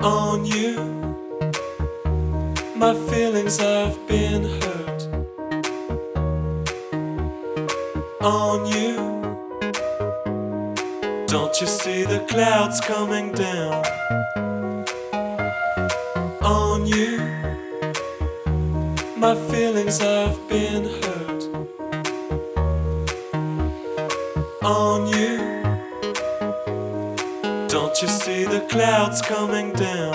on you. My feelings have been hurt on you. Don't you see the clouds coming down on you? My feelings have been hurt. you see the clouds coming down?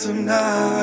Tonight.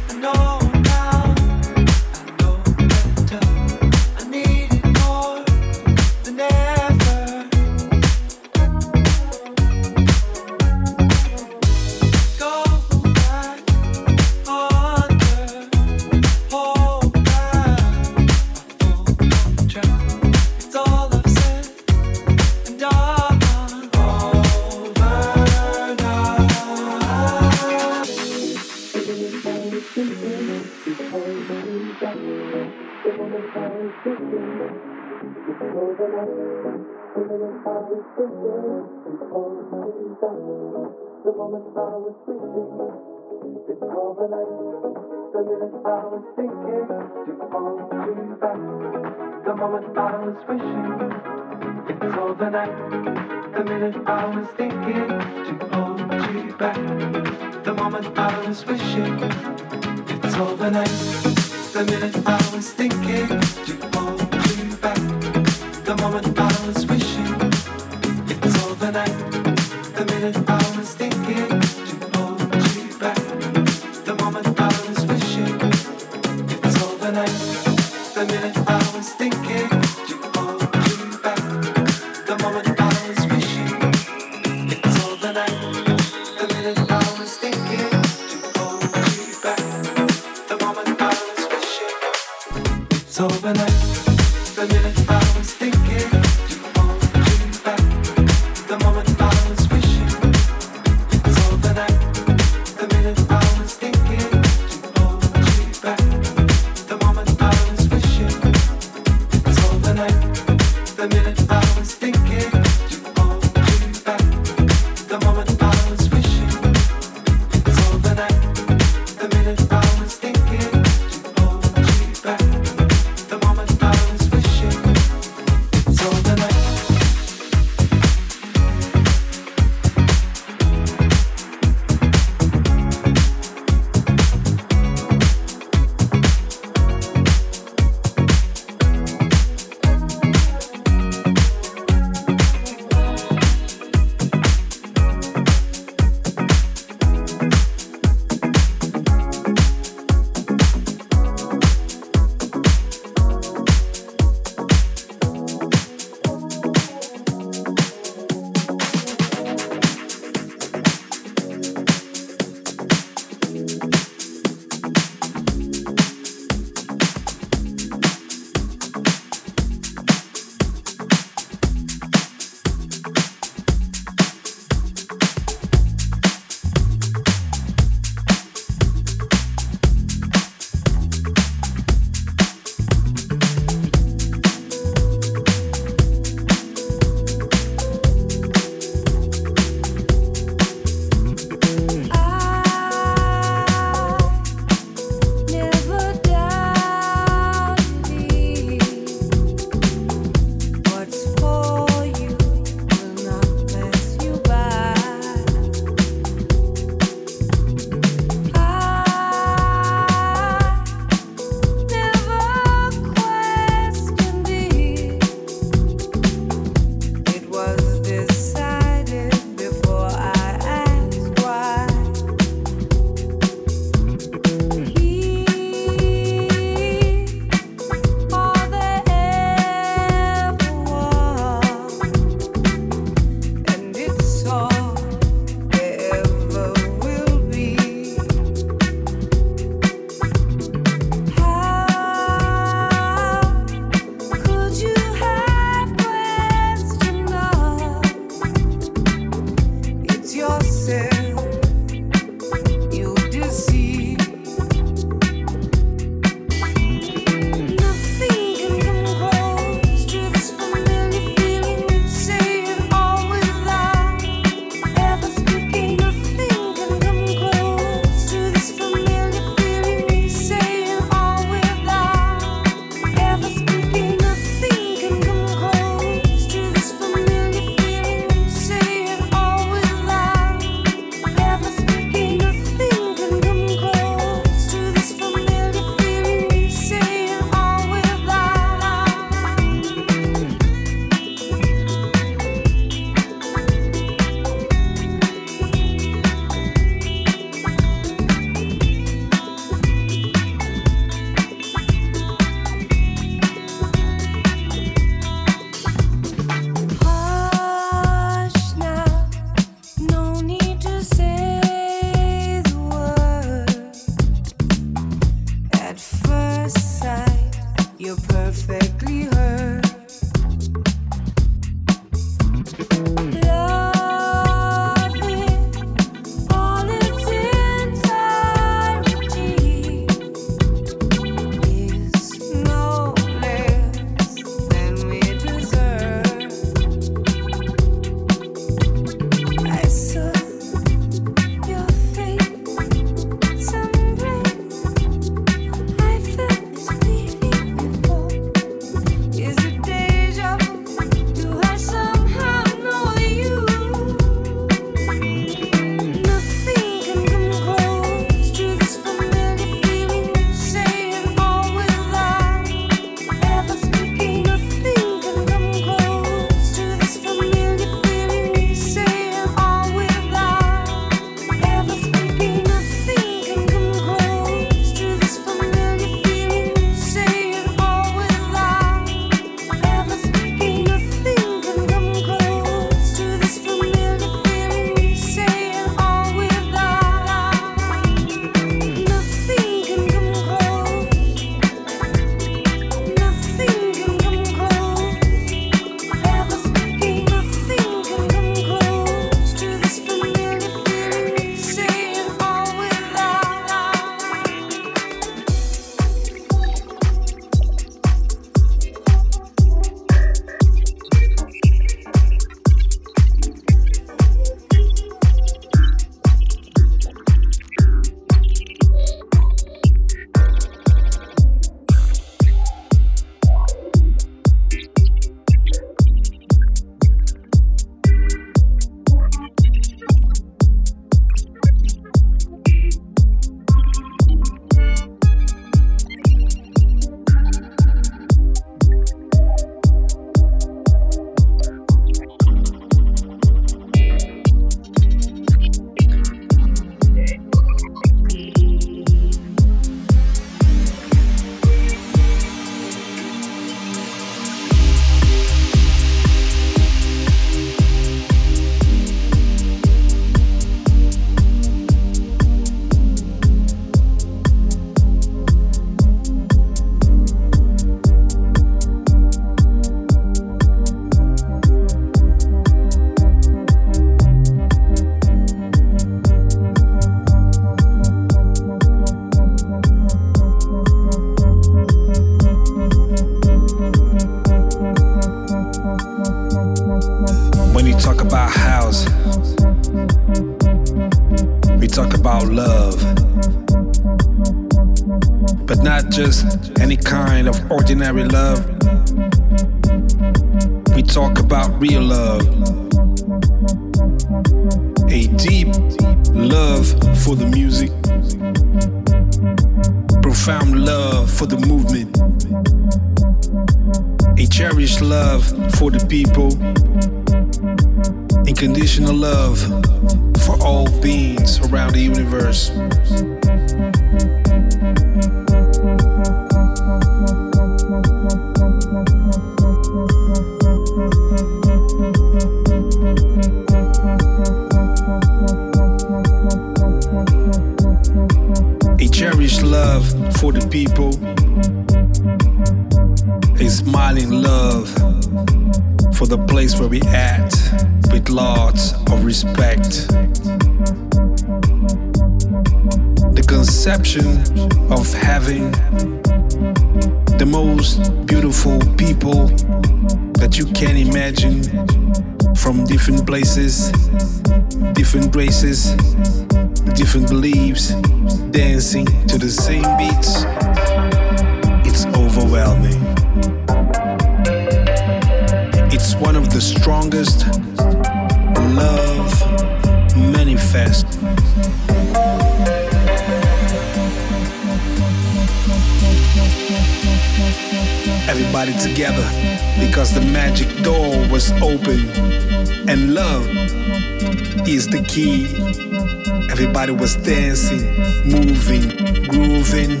Everybody was dancing, moving, grooving.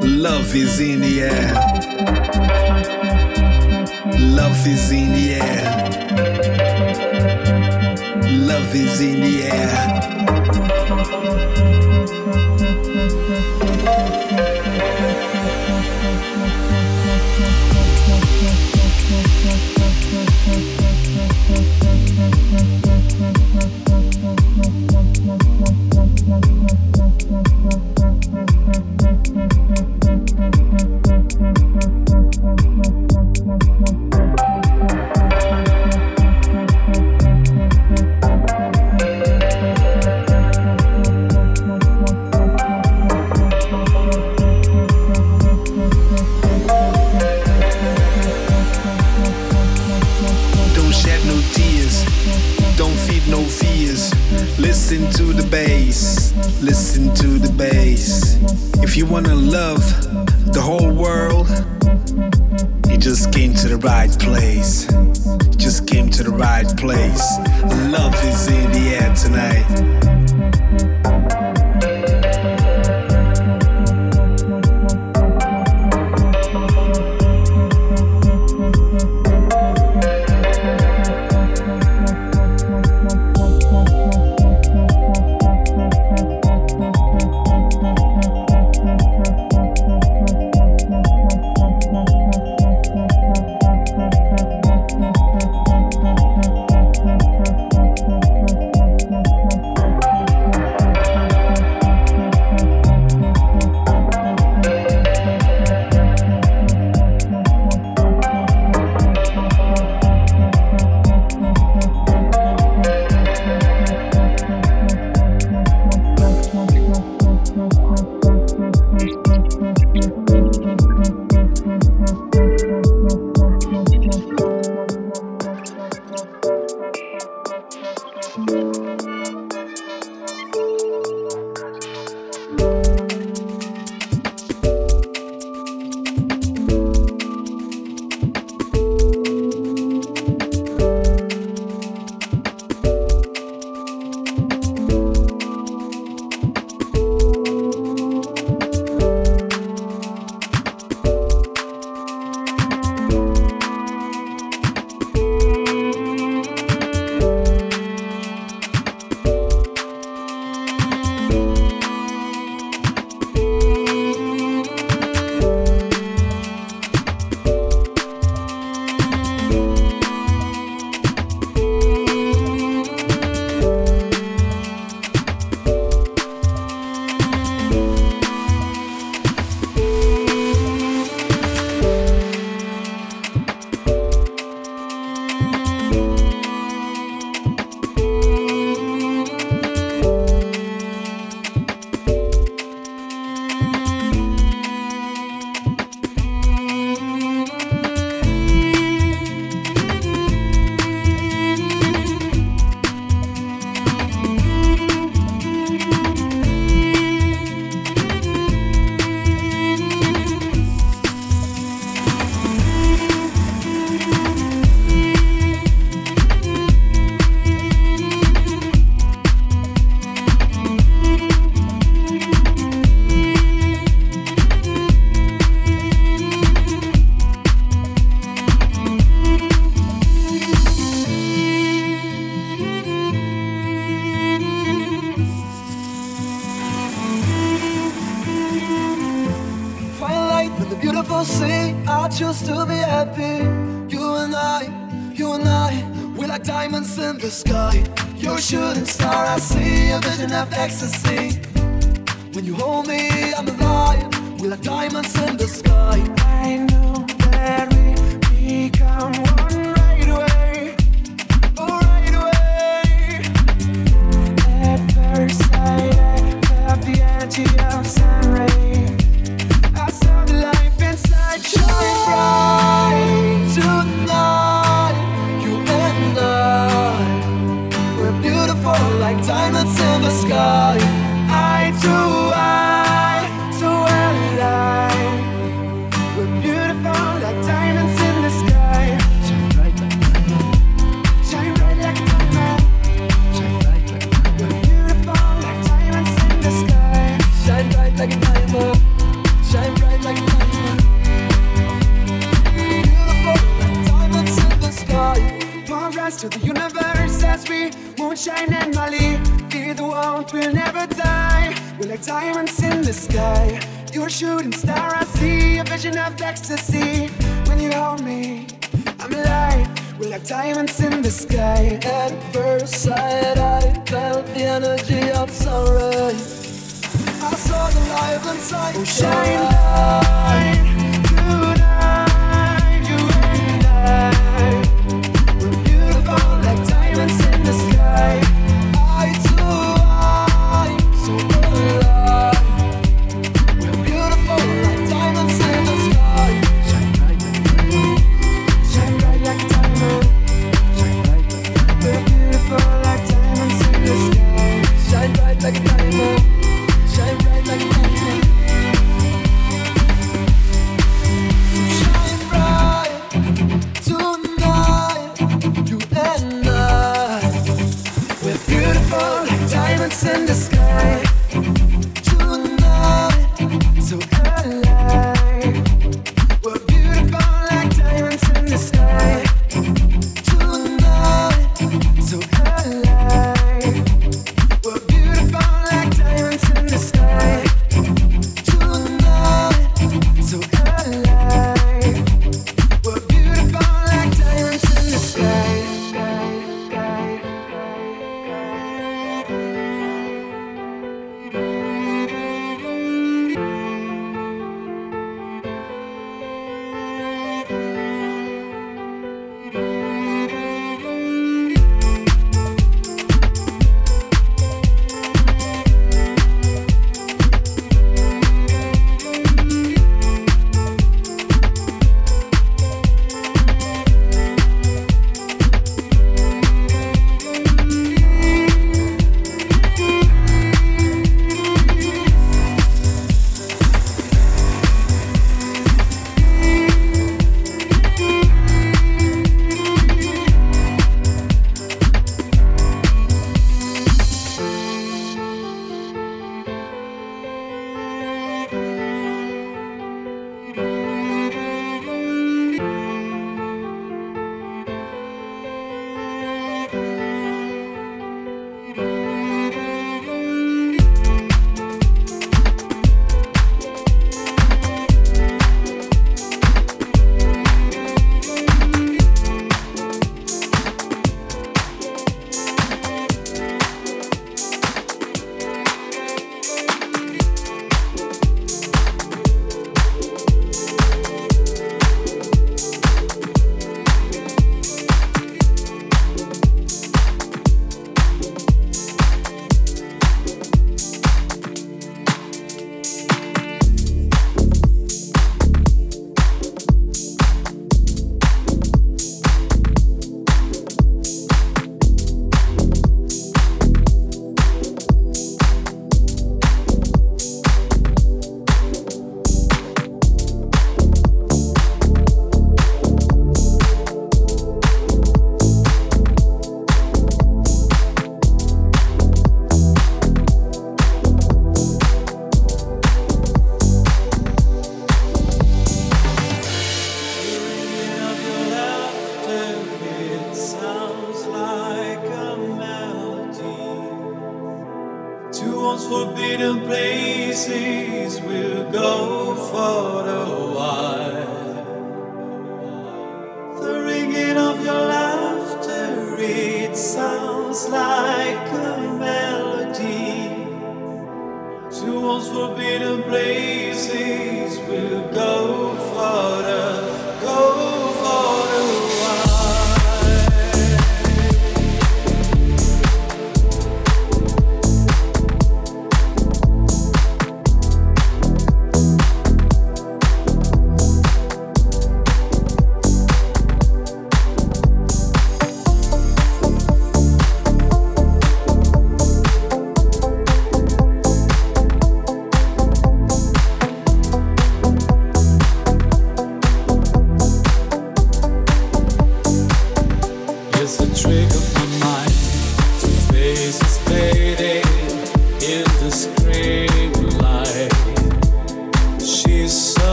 Love is in the air. Love is in the air. Love is in the air.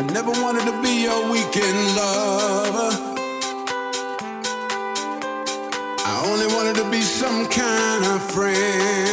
I never wanted to be your weekend lover. I only wanted to be some kind of friend.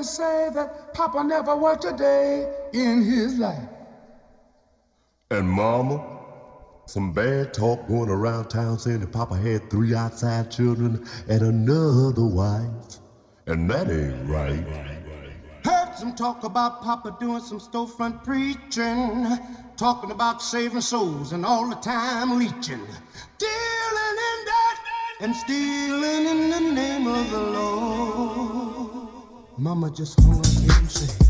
They say that Papa never worked a day in his life? And Mama, some bad talk going around town saying that Papa had three outside children and another wife. And that ain't right. Heard some talk about Papa doing some storefront preaching, talking about saving souls and all the time leeching, dealing in that and stealing in the name of the Lord. Mama just hung up and said.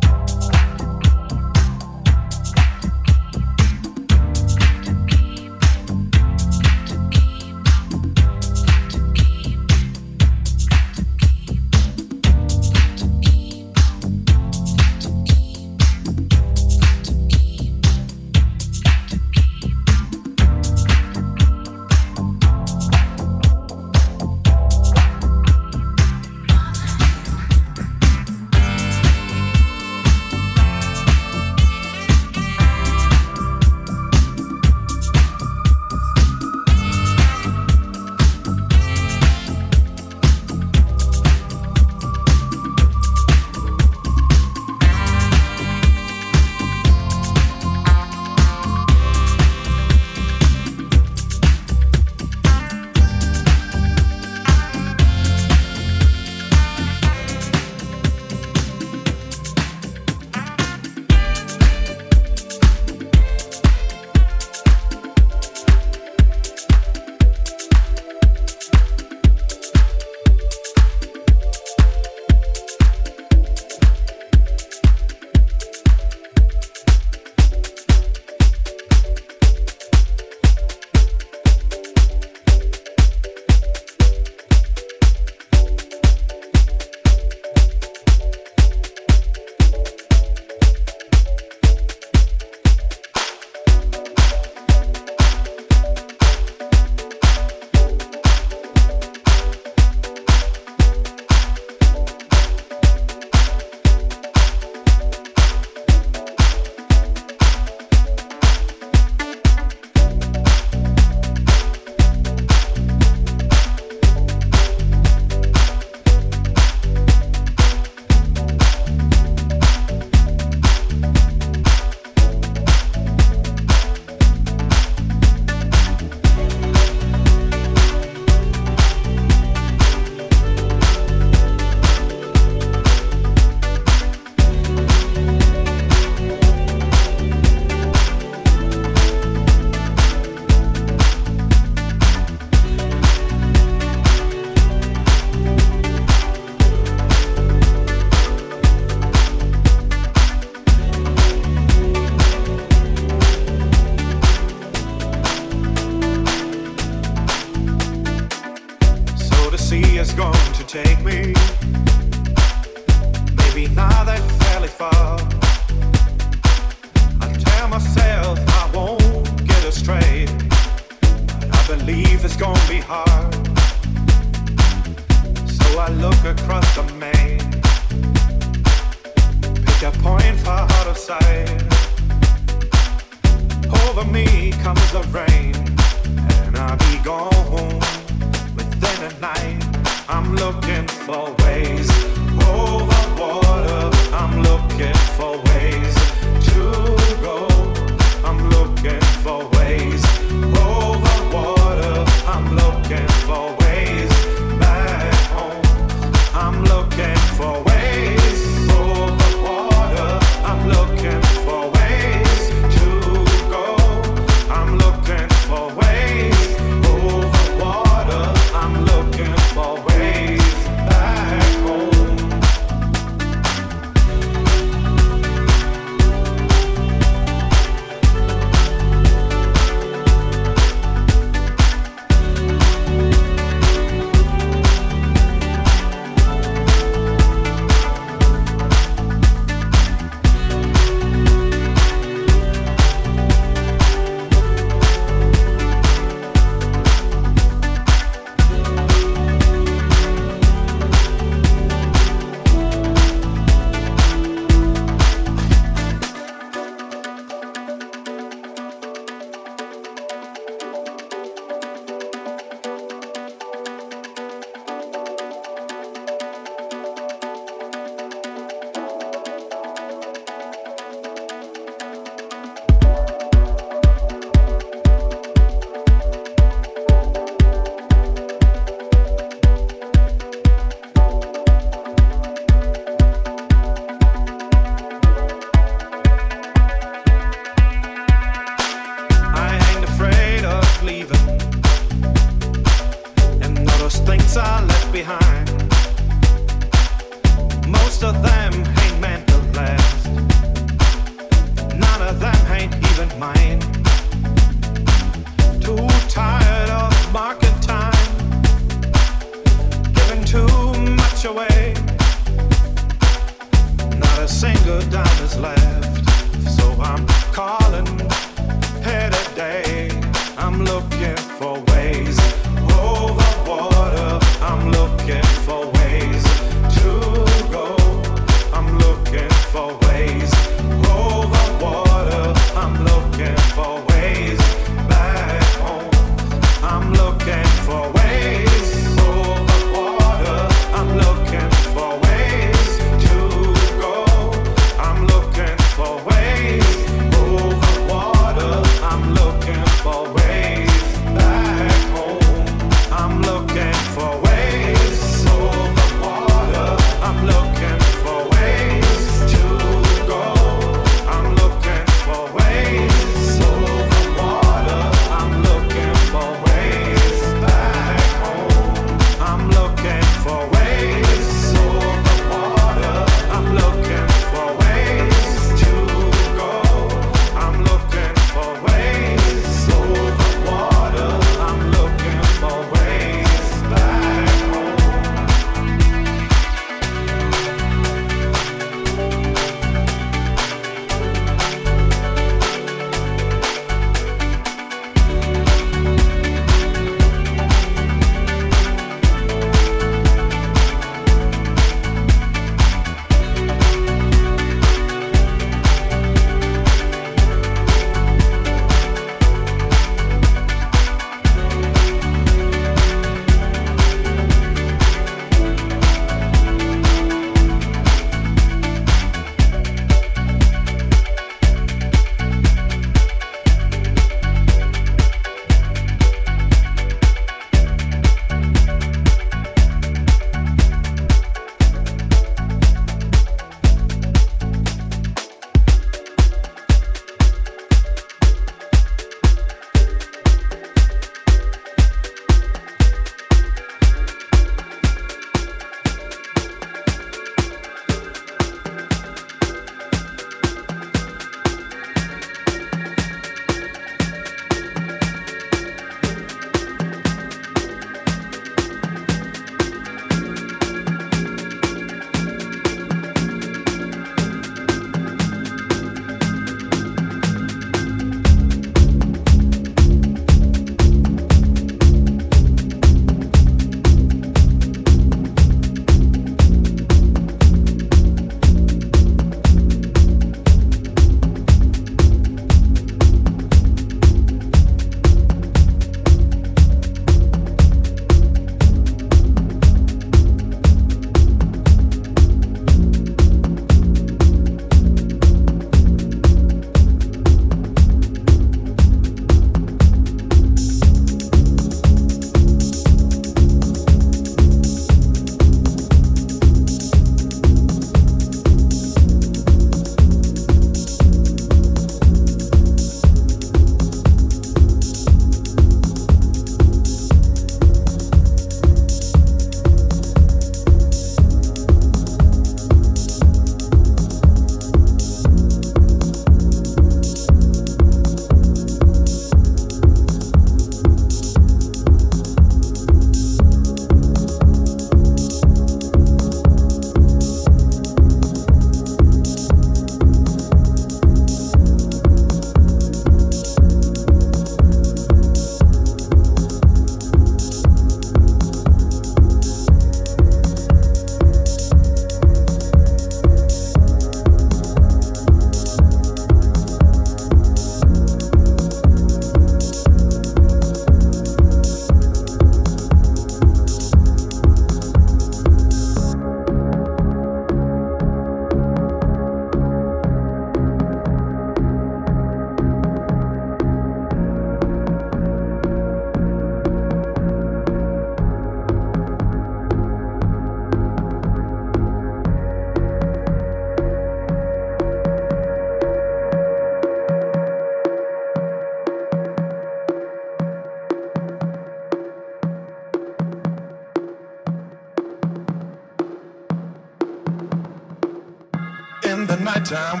time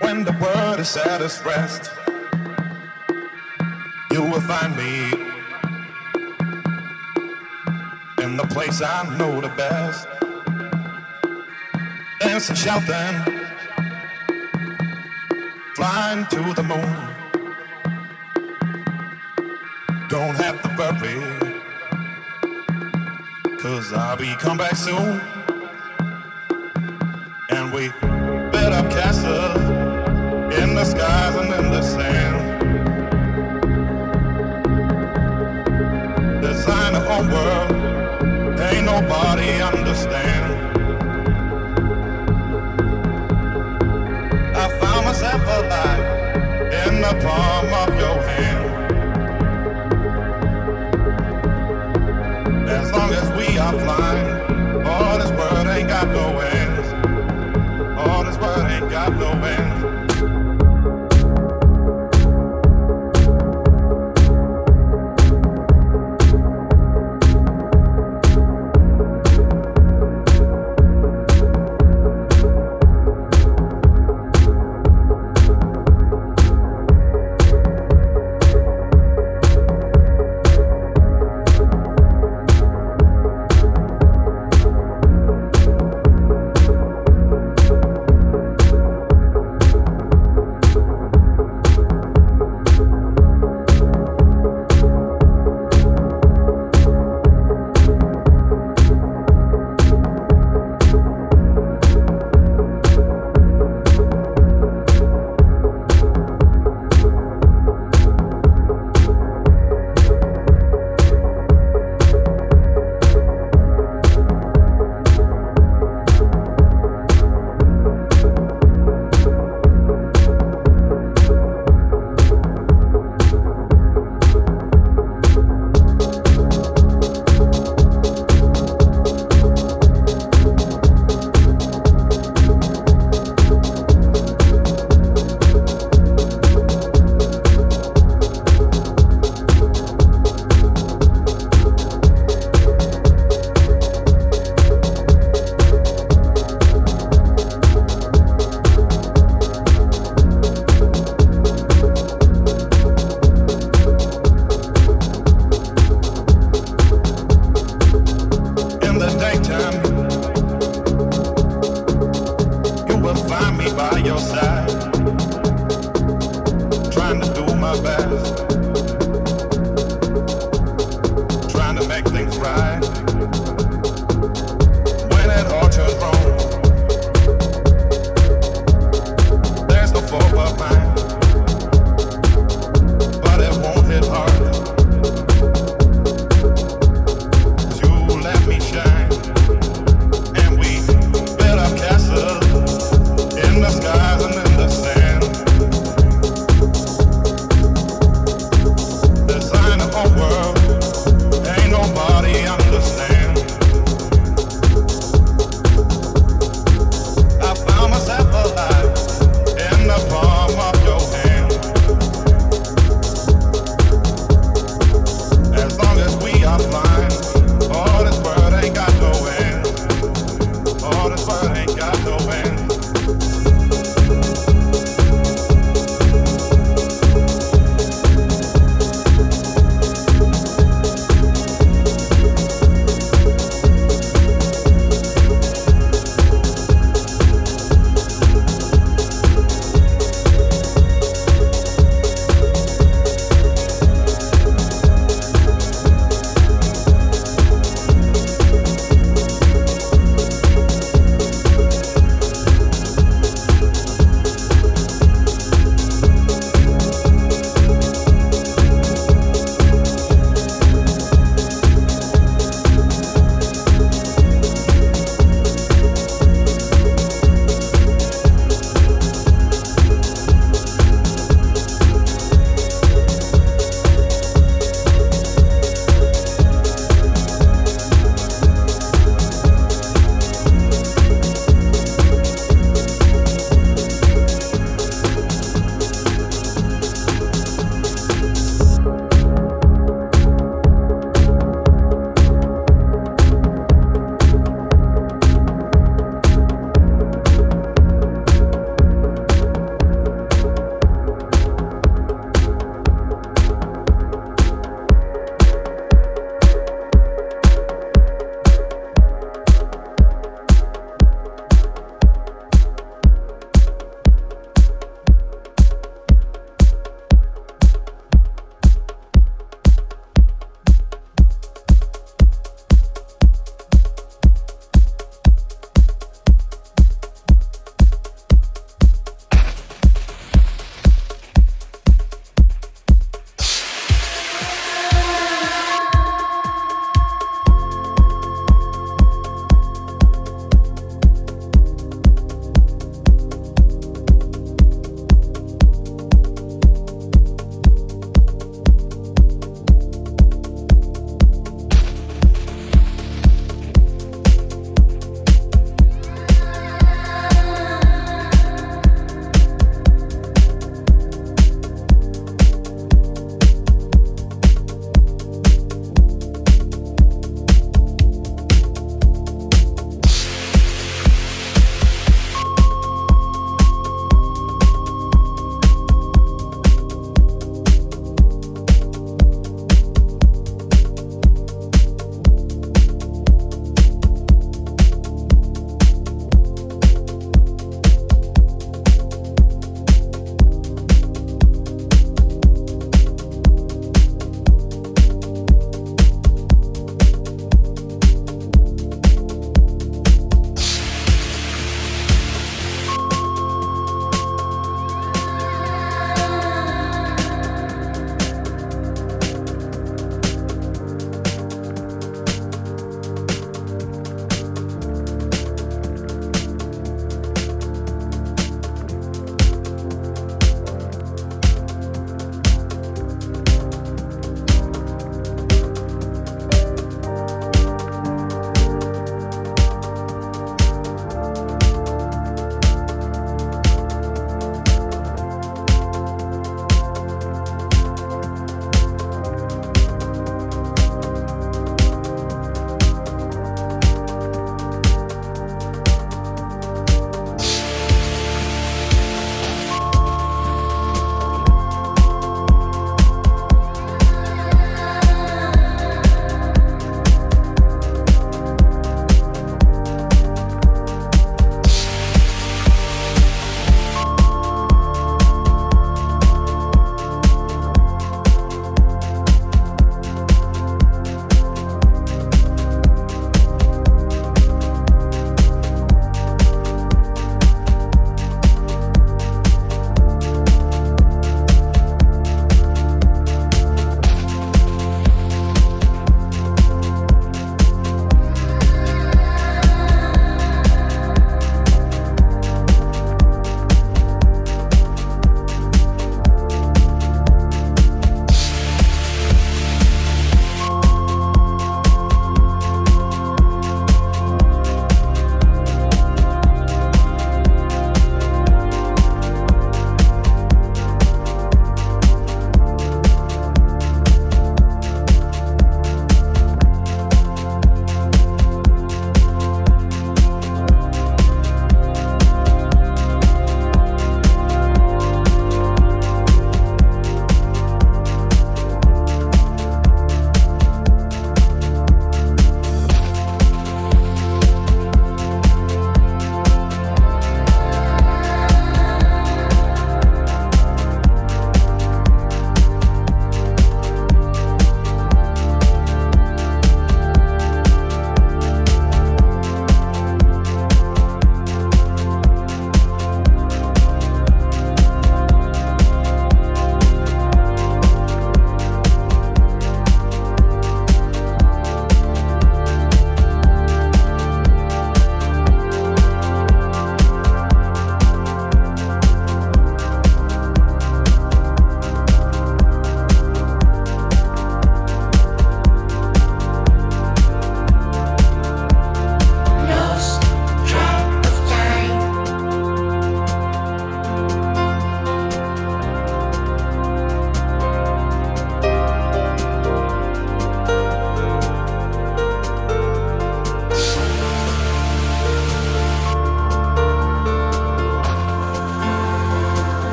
when the world is at its rest. You will find me in the place I know the best. Dancing, shouting, flying to the moon. apart.